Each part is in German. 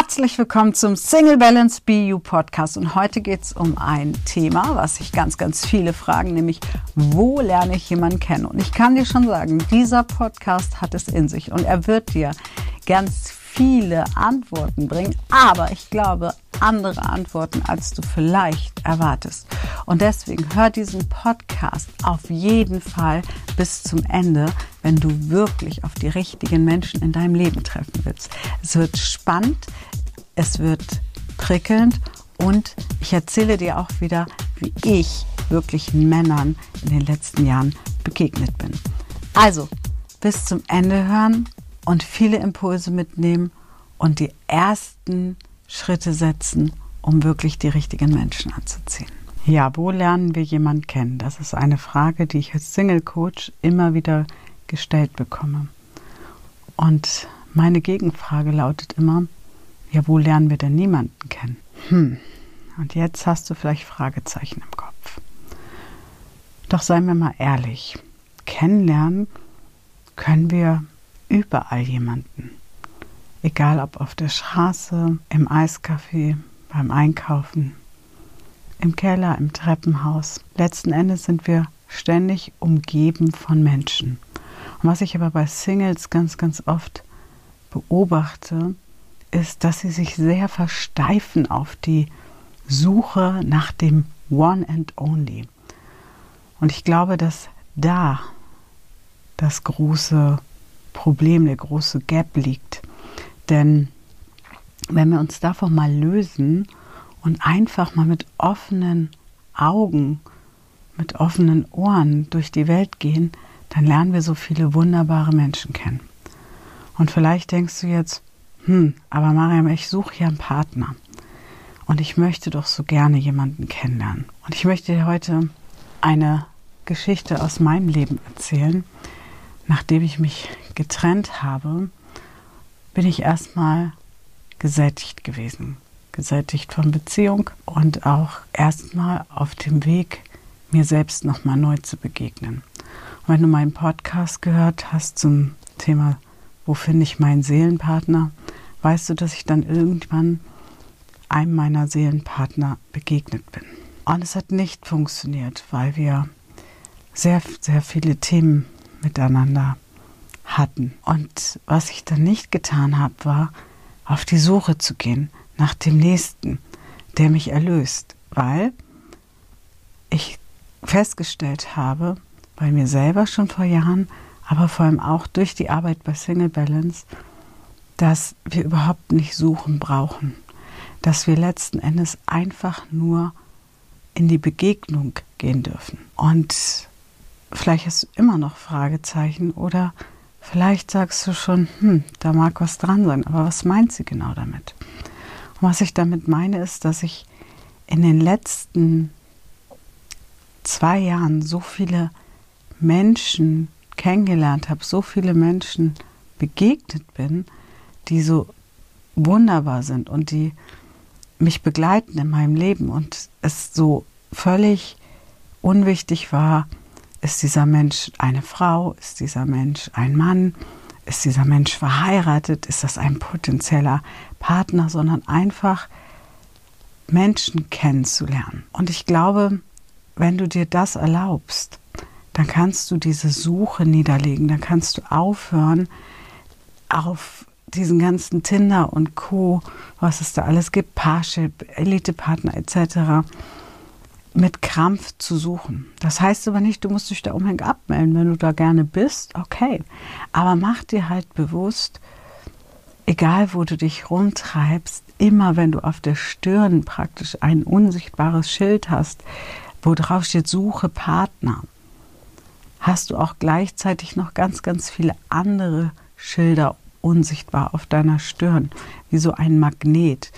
Herzlich willkommen zum Single Balance BU Podcast und heute geht es um ein Thema, was sich ganz, ganz viele fragen, nämlich wo lerne ich jemanden kennen? Und ich kann dir schon sagen, dieser Podcast hat es in sich und er wird dir ganz viele Antworten bringen, aber ich glaube andere Antworten, als du vielleicht erwartest. Und deswegen hör diesen Podcast auf jeden Fall bis zum Ende, wenn du wirklich auf die richtigen Menschen in deinem Leben treffen willst. Es wird spannend, es wird prickelnd und ich erzähle dir auch wieder, wie ich wirklich Männern in den letzten Jahren begegnet bin. Also, bis zum Ende hören und viele Impulse mitnehmen und die ersten Schritte setzen, um wirklich die richtigen Menschen anzuziehen. Ja, wo lernen wir jemanden kennen? Das ist eine Frage, die ich als Single Coach immer wieder gestellt bekomme. Und meine Gegenfrage lautet immer, ja, wo lernen wir denn niemanden kennen? Hm. Und jetzt hast du vielleicht Fragezeichen im Kopf. Doch seien wir mal ehrlich, kennenlernen können wir überall jemanden. Egal ob auf der Straße, im Eiscafé, beim Einkaufen, im Keller, im Treppenhaus. Letzten Endes sind wir ständig umgeben von Menschen. Und was ich aber bei Singles ganz, ganz oft beobachte, ist, dass sie sich sehr versteifen auf die Suche nach dem One and Only. Und ich glaube, dass da das große Problem, der große Gap liegt. Denn wenn wir uns davon mal lösen und einfach mal mit offenen Augen, mit offenen Ohren durch die Welt gehen, dann lernen wir so viele wunderbare Menschen kennen. Und vielleicht denkst du jetzt, hm, aber Mariam, ich suche hier einen Partner. Und ich möchte doch so gerne jemanden kennenlernen. Und ich möchte dir heute eine Geschichte aus meinem Leben erzählen, nachdem ich mich getrennt habe, bin ich erstmal gesättigt gewesen. Gesättigt von Beziehung und auch erstmal auf dem Weg, mir selbst nochmal neu zu begegnen. Und wenn du meinen Podcast gehört hast zum Thema, wo finde ich meinen Seelenpartner, weißt du, dass ich dann irgendwann einem meiner Seelenpartner begegnet bin. Und es hat nicht funktioniert, weil wir sehr, sehr viele Themen miteinander hatten. Und was ich dann nicht getan habe, war, auf die Suche zu gehen nach dem Nächsten, der mich erlöst, weil ich festgestellt habe, bei mir selber schon vor Jahren, aber vor allem auch durch die Arbeit bei Single Balance, dass wir überhaupt nicht suchen brauchen, dass wir letzten Endes einfach nur in die Begegnung gehen dürfen. Und Vielleicht du immer noch Fragezeichen oder vielleicht sagst du schon, hm, da mag was dran sein, aber was meint sie genau damit? Und was ich damit meine, ist, dass ich in den letzten zwei Jahren so viele Menschen kennengelernt habe, so viele Menschen begegnet bin, die so wunderbar sind und die mich begleiten in meinem Leben und es so völlig unwichtig war, ist dieser Mensch eine Frau? Ist dieser Mensch ein Mann? Ist dieser Mensch verheiratet? Ist das ein potenzieller Partner? Sondern einfach Menschen kennenzulernen. Und ich glaube, wenn du dir das erlaubst, dann kannst du diese Suche niederlegen, dann kannst du aufhören, auf diesen ganzen Tinder und Co., was es da alles gibt, Parship, Elite-Partner etc., mit Krampf zu suchen. Das heißt aber nicht, du musst dich da unbedingt abmelden, wenn du da gerne bist, okay. Aber mach dir halt bewusst, egal wo du dich rumtreibst, immer wenn du auf der Stirn praktisch ein unsichtbares Schild hast, wo drauf steht, suche Partner, hast du auch gleichzeitig noch ganz, ganz viele andere Schilder unsichtbar auf deiner Stirn, wie so ein Magnet,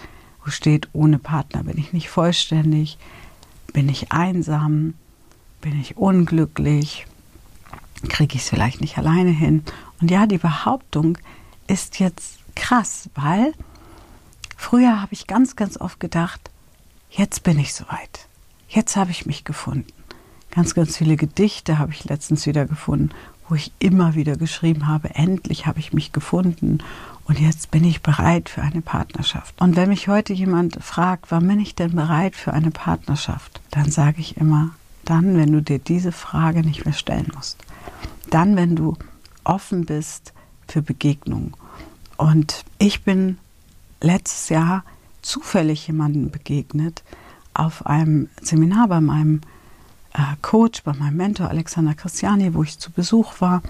wo steht, ohne Partner bin ich nicht vollständig, bin ich einsam? Bin ich unglücklich? Kriege ich es vielleicht nicht alleine hin? Und ja, die Behauptung ist jetzt krass, weil früher habe ich ganz, ganz oft gedacht, jetzt bin ich soweit. Jetzt habe ich mich gefunden. Ganz, ganz viele Gedichte habe ich letztens wieder gefunden, wo ich immer wieder geschrieben habe, endlich habe ich mich gefunden und jetzt bin ich bereit für eine Partnerschaft. Und wenn mich heute jemand fragt, wann bin ich denn bereit für eine Partnerschaft, dann sage ich immer, dann, wenn du dir diese Frage nicht mehr stellen musst. Dann, wenn du offen bist für Begegnungen. Und ich bin letztes Jahr zufällig jemandem begegnet auf einem Seminar bei meinem äh, Coach, bei meinem Mentor Alexander Christiani, wo ich zu Besuch war,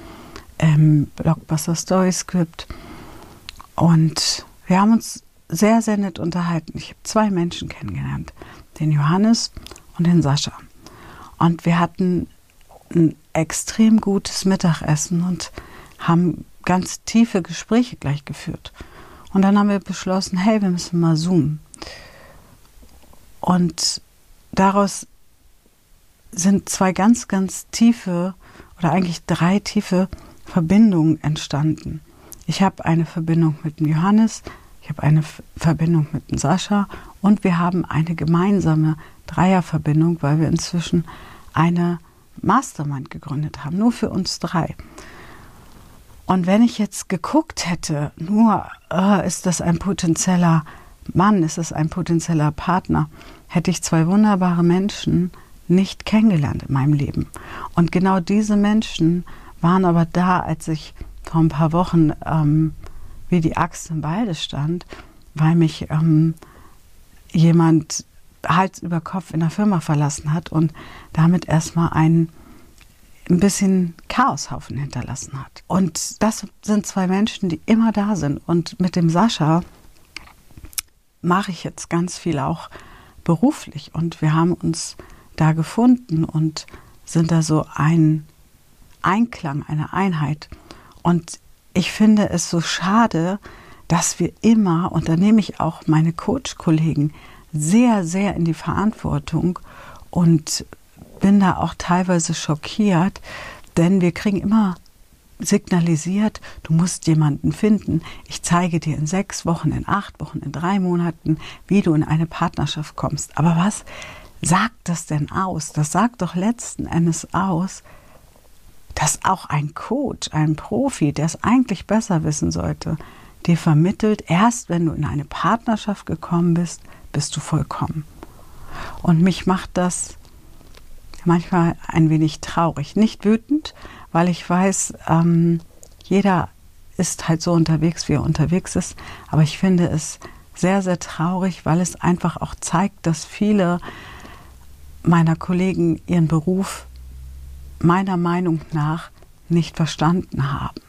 im Blockbuster Story Script. Und wir haben uns sehr, sehr nett unterhalten. Ich habe zwei Menschen kennengelernt, den Johannes und den Sascha. Und wir hatten ein extrem gutes Mittagessen und haben ganz tiefe Gespräche gleich geführt. Und dann haben wir beschlossen, hey, wir müssen mal zoomen. Und daraus sind zwei ganz, ganz tiefe oder eigentlich drei tiefe Verbindungen entstanden. Ich habe eine Verbindung mit dem Johannes, ich habe eine Verbindung mit dem Sascha und wir haben eine gemeinsame Dreierverbindung, weil wir inzwischen eine Mastermind gegründet haben, nur für uns drei. Und wenn ich jetzt geguckt hätte, nur äh, ist das ein potenzieller Mann, ist das ein potenzieller Partner, hätte ich zwei wunderbare Menschen nicht kennengelernt in meinem Leben. Und genau diese Menschen waren aber da, als ich vor ein paar Wochen ähm, wie die Axt im Walde stand, weil mich ähm, jemand Hals über Kopf in der Firma verlassen hat und damit erstmal ein, ein bisschen Chaoshaufen hinterlassen hat. Und das sind zwei Menschen, die immer da sind. Und mit dem Sascha mache ich jetzt ganz viel auch beruflich. Und wir haben uns da gefunden und sind da so ein Einklang, eine Einheit. Und ich finde es so schade, dass wir immer, und da nehme ich auch meine Coach-Kollegen sehr, sehr in die Verantwortung und bin da auch teilweise schockiert, denn wir kriegen immer signalisiert, du musst jemanden finden. Ich zeige dir in sechs Wochen, in acht Wochen, in drei Monaten, wie du in eine Partnerschaft kommst. Aber was sagt das denn aus? Das sagt doch letzten Endes aus, dass auch ein Coach, ein Profi, der es eigentlich besser wissen sollte, dir vermittelt, erst wenn du in eine Partnerschaft gekommen bist, bist du vollkommen. Und mich macht das manchmal ein wenig traurig. Nicht wütend, weil ich weiß, ähm, jeder ist halt so unterwegs, wie er unterwegs ist. Aber ich finde es sehr, sehr traurig, weil es einfach auch zeigt, dass viele meiner Kollegen ihren Beruf meiner Meinung nach nicht verstanden haben.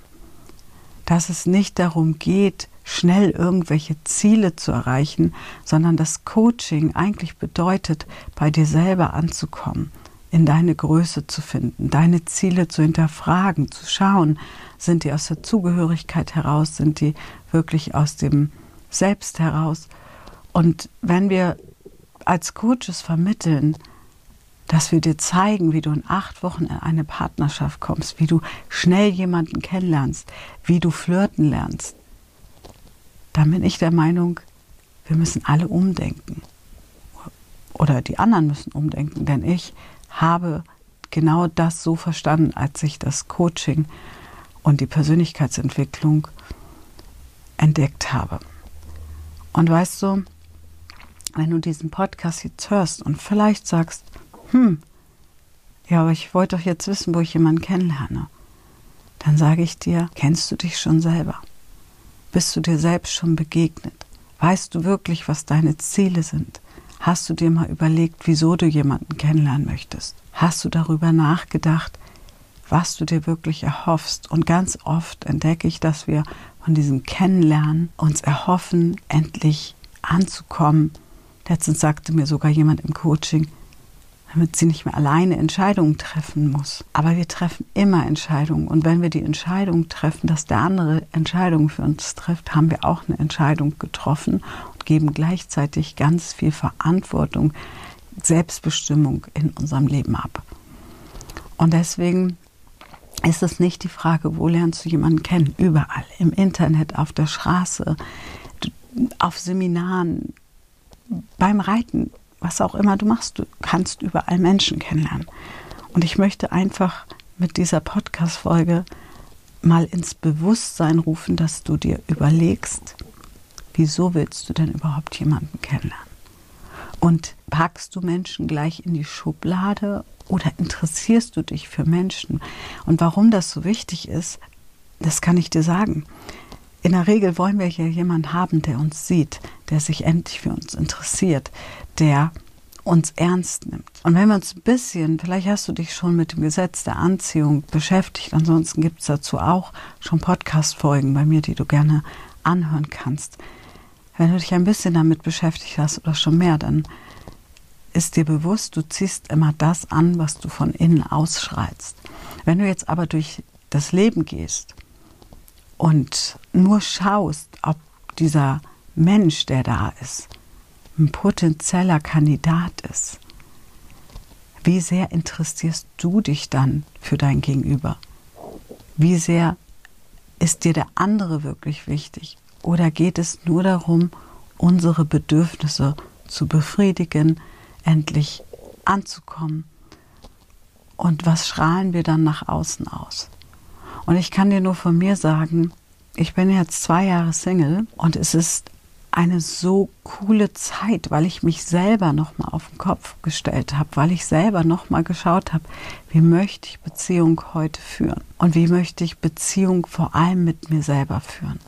Dass es nicht darum geht, schnell irgendwelche Ziele zu erreichen, sondern das Coaching eigentlich bedeutet, bei dir selber anzukommen, in deine Größe zu finden, deine Ziele zu hinterfragen, zu schauen, sind die aus der Zugehörigkeit heraus, sind die wirklich aus dem Selbst heraus. Und wenn wir als Coaches vermitteln, dass wir dir zeigen, wie du in acht Wochen in eine Partnerschaft kommst, wie du schnell jemanden kennenlernst, wie du flirten lernst, dann bin ich der Meinung, wir müssen alle umdenken. Oder die anderen müssen umdenken, denn ich habe genau das so verstanden, als ich das Coaching und die Persönlichkeitsentwicklung entdeckt habe. Und weißt du, wenn du diesen Podcast jetzt hörst und vielleicht sagst, hm, ja, aber ich wollte doch jetzt wissen, wo ich jemanden kennenlerne. Dann sage ich dir, kennst du dich schon selber? Bist du dir selbst schon begegnet? Weißt du wirklich, was deine Ziele sind? Hast du dir mal überlegt, wieso du jemanden kennenlernen möchtest? Hast du darüber nachgedacht, was du dir wirklich erhoffst? Und ganz oft entdecke ich, dass wir von diesem Kennenlernen uns erhoffen, endlich anzukommen. Letztens sagte mir sogar jemand im Coaching, damit sie nicht mehr alleine Entscheidungen treffen muss. Aber wir treffen immer Entscheidungen. Und wenn wir die Entscheidung treffen, dass der andere Entscheidungen für uns trifft, haben wir auch eine Entscheidung getroffen und geben gleichzeitig ganz viel Verantwortung, Selbstbestimmung in unserem Leben ab. Und deswegen ist es nicht die Frage, wo lernst du jemanden kennen? Überall, im Internet, auf der Straße, auf Seminaren, beim Reiten, was auch immer du machst, du kannst überall Menschen kennenlernen. Und ich möchte einfach mit dieser Podcast-Folge mal ins Bewusstsein rufen, dass du dir überlegst, wieso willst du denn überhaupt jemanden kennenlernen? Und packst du Menschen gleich in die Schublade oder interessierst du dich für Menschen? Und warum das so wichtig ist, das kann ich dir sagen. In der Regel wollen wir hier jemanden haben, der uns sieht, der sich endlich für uns interessiert, der uns ernst nimmt. Und wenn wir uns ein bisschen, vielleicht hast du dich schon mit dem Gesetz der Anziehung beschäftigt, ansonsten gibt es dazu auch schon Podcast-Folgen bei mir, die du gerne anhören kannst. Wenn du dich ein bisschen damit beschäftigt hast oder schon mehr, dann ist dir bewusst, du ziehst immer das an, was du von innen ausschreitst. Wenn du jetzt aber durch das Leben gehst und nur schaust, ob dieser Mensch, der da ist, ein potenzieller Kandidat ist, wie sehr interessierst du dich dann für dein Gegenüber? Wie sehr ist dir der andere wirklich wichtig? Oder geht es nur darum, unsere Bedürfnisse zu befriedigen, endlich anzukommen? Und was strahlen wir dann nach außen aus? Und ich kann dir nur von mir sagen, ich bin jetzt zwei Jahre Single und es ist eine so coole Zeit, weil ich mich selber nochmal auf den Kopf gestellt habe, weil ich selber nochmal geschaut habe, wie möchte ich Beziehung heute führen und wie möchte ich Beziehung vor allem mit mir selber führen.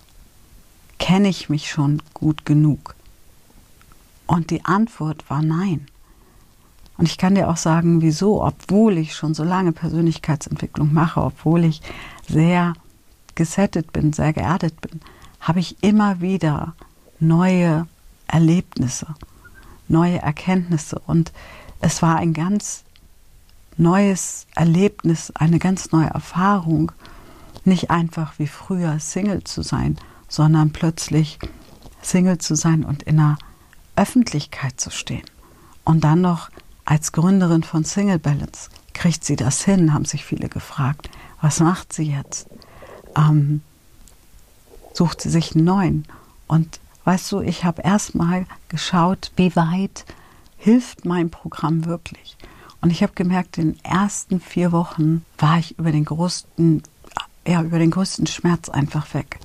Kenne ich mich schon gut genug? Und die Antwort war nein. Und ich kann dir auch sagen, wieso, obwohl ich schon so lange Persönlichkeitsentwicklung mache, obwohl ich sehr gesettet bin, sehr geerdet bin, habe ich immer wieder neue Erlebnisse, neue Erkenntnisse. Und es war ein ganz neues Erlebnis, eine ganz neue Erfahrung, nicht einfach wie früher Single zu sein, sondern plötzlich Single zu sein und in der Öffentlichkeit zu stehen. Und dann noch als Gründerin von Single Balance. Kriegt sie das hin, haben sich viele gefragt. Was macht sie jetzt? Ähm, sucht sie sich einen neuen? Und Weißt du, ich habe erstmal geschaut, wie weit hilft mein Programm wirklich. Und ich habe gemerkt, in den ersten vier Wochen war ich über den größten, ja, über den größten Schmerz einfach weg.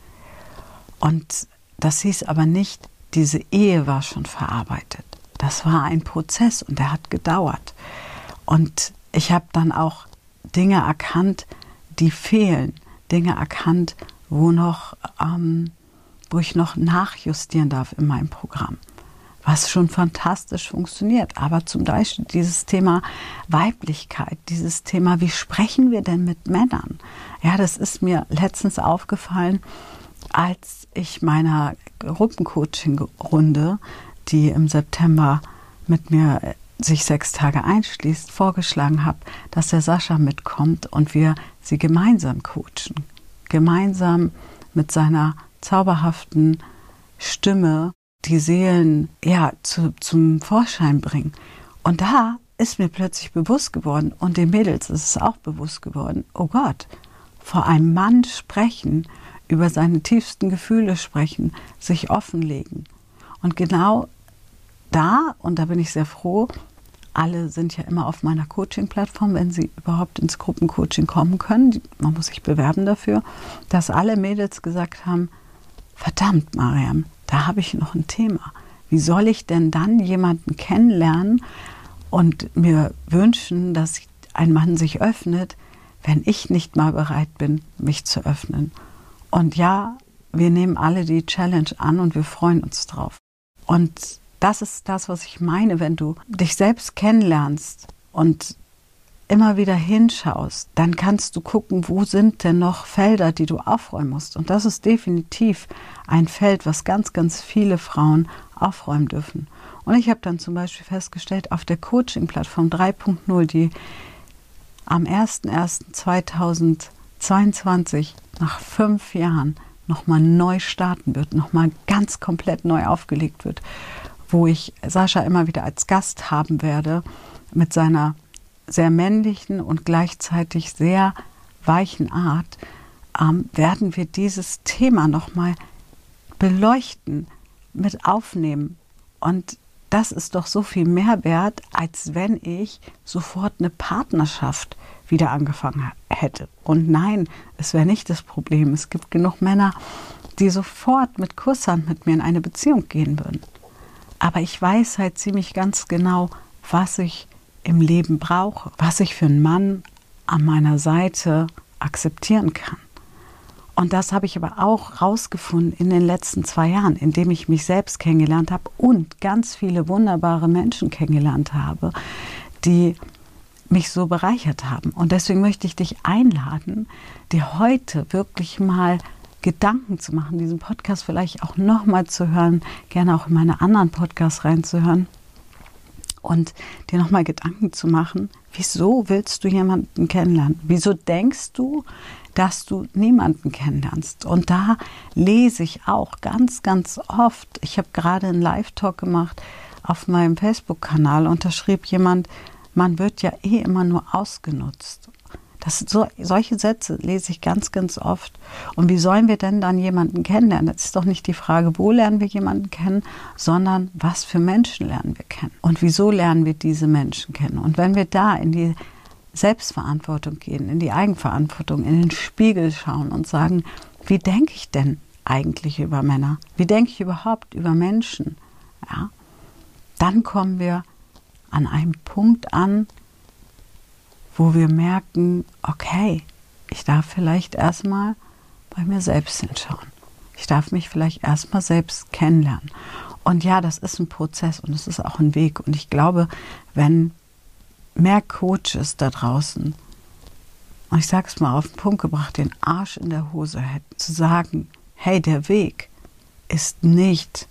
Und das hieß aber nicht, diese Ehe war schon verarbeitet. Das war ein Prozess und der hat gedauert. Und ich habe dann auch Dinge erkannt, die fehlen. Dinge erkannt, wo noch ähm, wo ich noch nachjustieren darf in meinem Programm, was schon fantastisch funktioniert. Aber zum Beispiel dieses Thema Weiblichkeit, dieses Thema, wie sprechen wir denn mit Männern? Ja, das ist mir letztens aufgefallen, als ich meiner Gruppencoaching-Runde, die im September mit mir äh, sich sechs Tage einschließt, vorgeschlagen habe, dass der Sascha mitkommt und wir sie gemeinsam coachen. Gemeinsam mit seiner zauberhaften Stimme die Seelen ja zu, zum Vorschein bringen. Und da ist mir plötzlich bewusst geworden und den Mädels ist es auch bewusst geworden, oh Gott, vor einem Mann sprechen, über seine tiefsten Gefühle sprechen, sich offenlegen. Und genau da, und da bin ich sehr froh, alle sind ja immer auf meiner Coaching-Plattform, wenn sie überhaupt ins Gruppencoaching kommen können. Man muss sich bewerben dafür, dass alle Mädels gesagt haben, verdammt, Mariam, da habe ich noch ein Thema. Wie soll ich denn dann jemanden kennenlernen und mir wünschen, dass ein Mann sich öffnet, wenn ich nicht mal bereit bin, mich zu öffnen? Und ja, wir nehmen alle die Challenge an und wir freuen uns drauf. Und das ist das, was ich meine, wenn du dich selbst kennenlernst und immer wieder hinschaust, dann kannst du gucken, wo sind denn noch Felder, die du aufräumen musst. Und das ist definitiv ein Feld, was ganz, ganz viele Frauen aufräumen dürfen. Und ich habe dann zum Beispiel festgestellt, auf der Coaching-Plattform 3.0, die am 01.01.2022 nach fünf Jahren nochmal neu starten wird, nochmal ganz komplett neu aufgelegt wird, wo ich Sascha immer wieder als Gast haben werde mit seiner sehr männlichen und gleichzeitig sehr weichen Art ähm, werden wir dieses Thema nochmal beleuchten, mit aufnehmen und das ist doch so viel mehr wert, als wenn ich sofort eine Partnerschaft wieder angefangen hätte. Und nein, es wäre nicht das Problem. Es gibt genug Männer, die sofort mit Kusshand mit mir in eine Beziehung gehen würden. Aber ich weiß halt ziemlich ganz genau, was ich im Leben brauche, was ich für einen Mann an meiner Seite akzeptieren kann. Und das habe ich aber auch rausgefunden in den letzten zwei Jahren, indem ich mich selbst kennengelernt habe und ganz viele wunderbare Menschen kennengelernt habe, die mich so bereichert haben. Und deswegen möchte ich dich einladen, dir heute wirklich mal Gedanken zu machen, diesen Podcast vielleicht auch nochmal zu hören, gerne auch in meine anderen Podcasts reinzuhören und dir nochmal Gedanken zu machen, wieso willst du jemanden kennenlernen? Wieso denkst du, dass du niemanden kennenlernst? Und da lese ich auch ganz, ganz oft, ich habe gerade einen Live-Talk gemacht auf meinem Facebook-Kanal und da schrieb jemand, man wird ja eh immer nur ausgenutzt. Das, so, solche Sätze lese ich ganz, ganz oft. Und wie sollen wir denn dann jemanden kennenlernen? Das ist doch nicht die Frage, wo lernen wir jemanden kennen, sondern was für Menschen lernen wir kennen. Und wieso lernen wir diese Menschen kennen? Und wenn wir da in die Selbstverantwortung gehen, in die Eigenverantwortung, in den Spiegel schauen und sagen, wie denke ich denn eigentlich über Männer? Wie denke ich überhaupt über Menschen? Ja, dann kommen wir an einem Punkt an, wo wir merken, okay, ich darf vielleicht erstmal bei mir selbst hinschauen. Ich darf mich vielleicht erstmal selbst kennenlernen. Und ja, das ist ein Prozess und es ist auch ein Weg. Und ich glaube, wenn mehr Coaches da draußen, und ich sage es mal auf den Punkt gebracht, den Arsch in der Hose hätten, zu sagen, hey, der Weg ist nicht,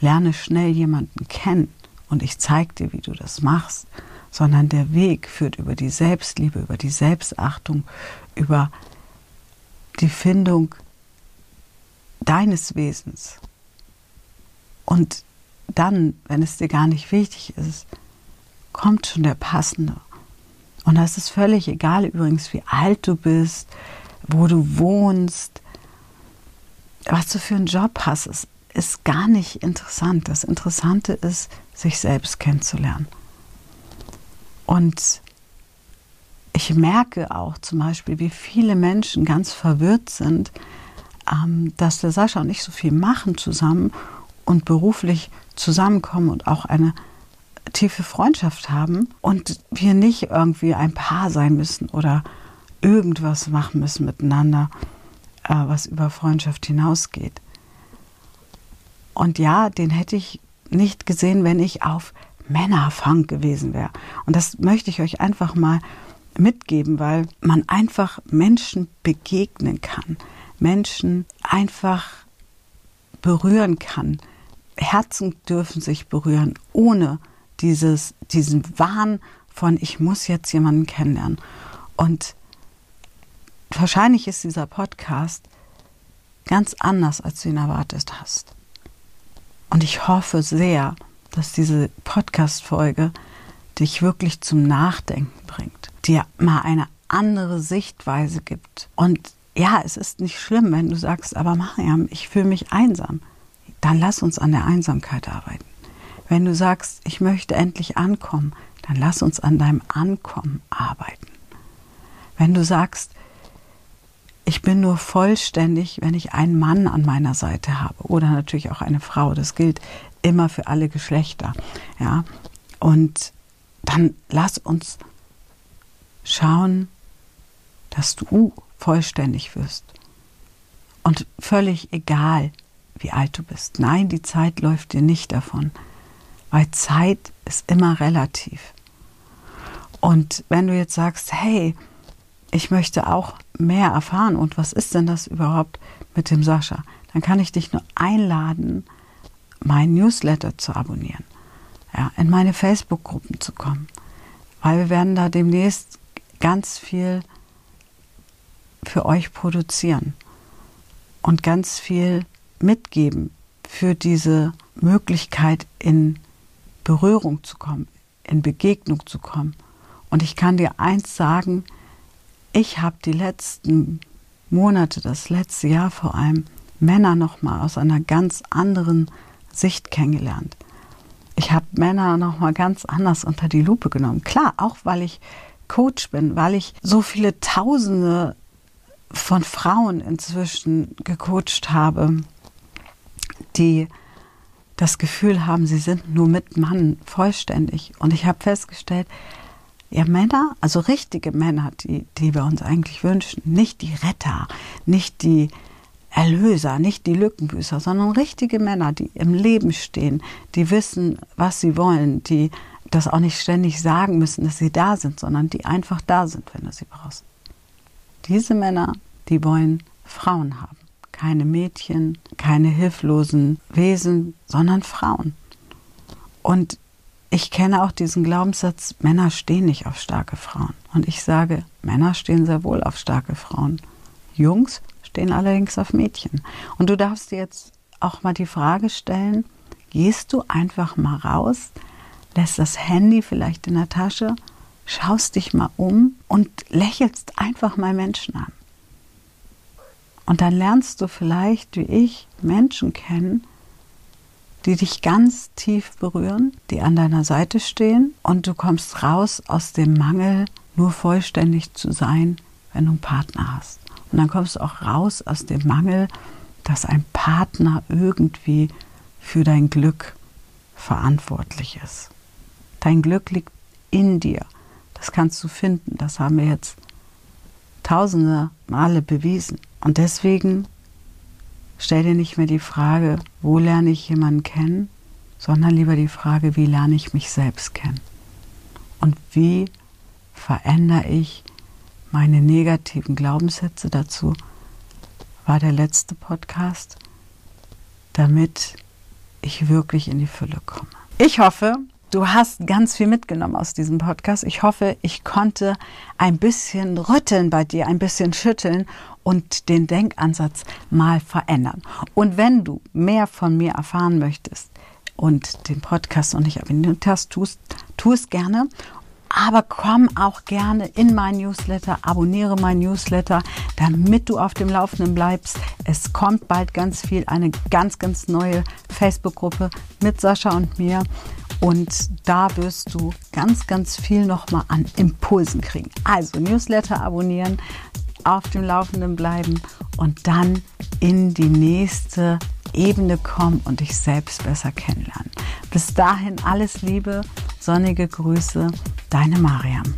lerne schnell jemanden kennen und ich zeige dir, wie du das machst, sondern der Weg führt über die Selbstliebe, über die Selbstachtung, über die Findung deines Wesens. Und dann, wenn es dir gar nicht wichtig ist, kommt schon der passende. Und das ist völlig egal übrigens, wie alt du bist, wo du wohnst, was du für einen Job hast, ist, ist gar nicht interessant. Das Interessante ist, sich selbst kennenzulernen. Und ich merke auch zum Beispiel, wie viele Menschen ganz verwirrt sind, ähm, dass der Sascha und ich so viel machen zusammen und beruflich zusammenkommen und auch eine tiefe Freundschaft haben und wir nicht irgendwie ein Paar sein müssen oder irgendwas machen müssen miteinander, äh, was über Freundschaft hinausgeht. Und ja, den hätte ich nicht gesehen, wenn ich auf Männerfang gewesen wäre. Und das möchte ich euch einfach mal mitgeben, weil man einfach Menschen begegnen kann, Menschen einfach berühren kann. Herzen dürfen sich berühren, ohne dieses, diesen Wahn von, ich muss jetzt jemanden kennenlernen. Und wahrscheinlich ist dieser Podcast ganz anders, als du ihn erwartet hast. Und ich hoffe sehr, dass diese Podcast-Folge dich wirklich zum Nachdenken bringt, dir mal eine andere Sichtweise gibt. Und ja, es ist nicht schlimm, wenn du sagst, aber Mariam, ich fühle mich einsam. Dann lass uns an der Einsamkeit arbeiten. Wenn du sagst, ich möchte endlich ankommen, dann lass uns an deinem Ankommen arbeiten. Wenn du sagst, ich bin nur vollständig, wenn ich einen Mann an meiner Seite habe oder natürlich auch eine Frau. Das gilt immer für alle Geschlechter. Ja, und dann lass uns schauen, dass du vollständig wirst. Und völlig egal, wie alt du bist. Nein, die Zeit läuft dir nicht davon, weil Zeit ist immer relativ. Und wenn du jetzt sagst, hey, ich möchte auch mehr erfahren. Und was ist denn das überhaupt mit dem Sascha, dann kann ich dich nur einladen, mein Newsletter zu abonnieren, ja, in meine Facebook-Gruppen zu kommen, weil wir werden da demnächst ganz viel für euch produzieren und ganz viel mitgeben für diese Möglichkeit in Berührung zu kommen, in Begegnung zu kommen. Und ich kann dir eins sagen, ich habe die letzten Monate, das letzte Jahr vor allem, Männer nochmal aus einer ganz anderen Sicht kennengelernt. Ich habe Männer noch mal ganz anders unter die Lupe genommen. Klar, auch weil ich Coach bin, weil ich so viele Tausende von Frauen inzwischen gecoacht habe, die das Gefühl haben, sie sind nur mit Mann vollständig. Und ich habe festgestellt, ja, Männer, also richtige Männer, die, die wir uns eigentlich wünschen, nicht die Retter, nicht die Erlöser, nicht die Lückenbüßer, sondern richtige Männer, die im Leben stehen, die wissen, was sie wollen, die das auch nicht ständig sagen müssen, dass sie da sind, sondern die einfach da sind, wenn du sie brauchst. Diese Männer, die wollen Frauen haben. Keine Mädchen, keine hilflosen Wesen, sondern Frauen. Und ich kenne auch diesen Glaubenssatz, Männer stehen nicht auf starke Frauen. Und ich sage, Männer stehen sehr wohl auf starke Frauen. Jungs stehen allerdings auf Mädchen. Und du darfst dir jetzt auch mal die Frage stellen, gehst du einfach mal raus, lässt das Handy vielleicht in der Tasche, schaust dich mal um und lächelst einfach mal Menschen an. Und dann lernst du vielleicht, wie ich, Menschen kennen, die dich ganz tief berühren, die an deiner Seite stehen und du kommst raus aus dem Mangel, nur vollständig zu sein, wenn du einen Partner hast. Und dann kommst du auch raus aus dem Mangel, dass ein Partner irgendwie für dein Glück verantwortlich ist. Dein Glück liegt in dir. Das kannst du finden. Das haben wir jetzt tausende Male bewiesen. Und deswegen stell dir nicht mehr die Frage, wo lerne ich jemanden kennen, sondern lieber die Frage, wie lerne ich mich selbst kennen? Und wie verändere ich meine negativen Glaubenssätze dazu? War der letzte Podcast, damit ich wirklich in die Fülle komme. Ich hoffe, Du hast ganz viel mitgenommen aus diesem Podcast. Ich hoffe, ich konnte ein bisschen rütteln bei dir, ein bisschen schütteln und den Denkansatz mal verändern. Und wenn du mehr von mir erfahren möchtest und den Podcast noch nicht abonniert hast, tu es gerne. Aber komm auch gerne in mein Newsletter, abonniere mein Newsletter, damit du auf dem Laufenden bleibst. Es kommt bald ganz viel, eine ganz, ganz neue Facebook-Gruppe mit Sascha und mir. Und da wirst du ganz, ganz viel nochmal an Impulsen kriegen. Also Newsletter abonnieren, auf dem Laufenden bleiben und dann in die nächste Ebene kommen und dich selbst besser kennenlernen. Bis dahin alles Liebe, sonnige Grüße, deine Mariam.